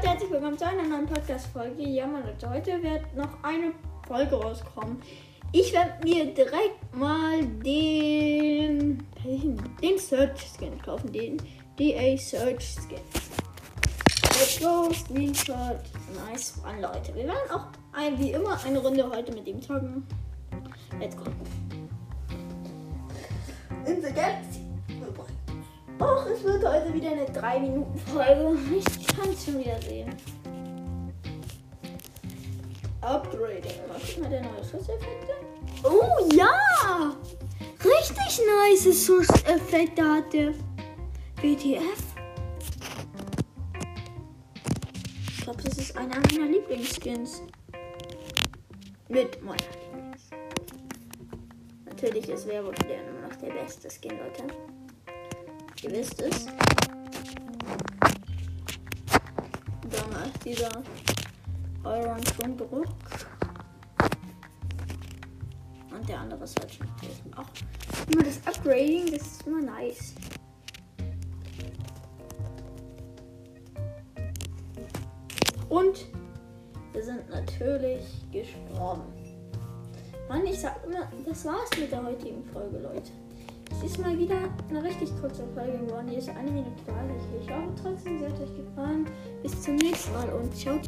Leute, herzlich willkommen zu einer neuen Podcast-Folge. Ja, meine Leute, heute wird noch eine Folge rauskommen. Ich werde mir direkt mal den, den Search Skin kaufen, den DA Search Skin. Let's go, Screenshot. Nice one, Leute. Wir werden auch ein, wie immer eine Runde heute mit ihm zocken. Let's go. In the Galaxy. Och, es wird heute wieder eine 3-Minuten-Folge. Ich kann es schon wieder sehen. Upgrading. Mal der neue Schusseffekte? Oh ja! Richtig nice Schusseffekte hat der WTF. Ich glaube, das ist einer meiner Lieblingsskins. Mit meiner Lieblings. Natürlich ist Werwolf der immer noch der beste Skin, Leute. Ihr wisst es. Dann dieser Iron Schwungbruch. Und der andere ist halt schon auch. Immer das Upgrading, das ist immer nice. Und wir sind natürlich gestorben. Mann, ich sag immer, das war's mit der heutigen Folge, Leute. Ist mal wieder eine richtig kurze Folge geworden. Die ist eine Minute 30. Ich hoffe trotzdem, sie hat euch gefallen. Bis zum nächsten Mal und ciao.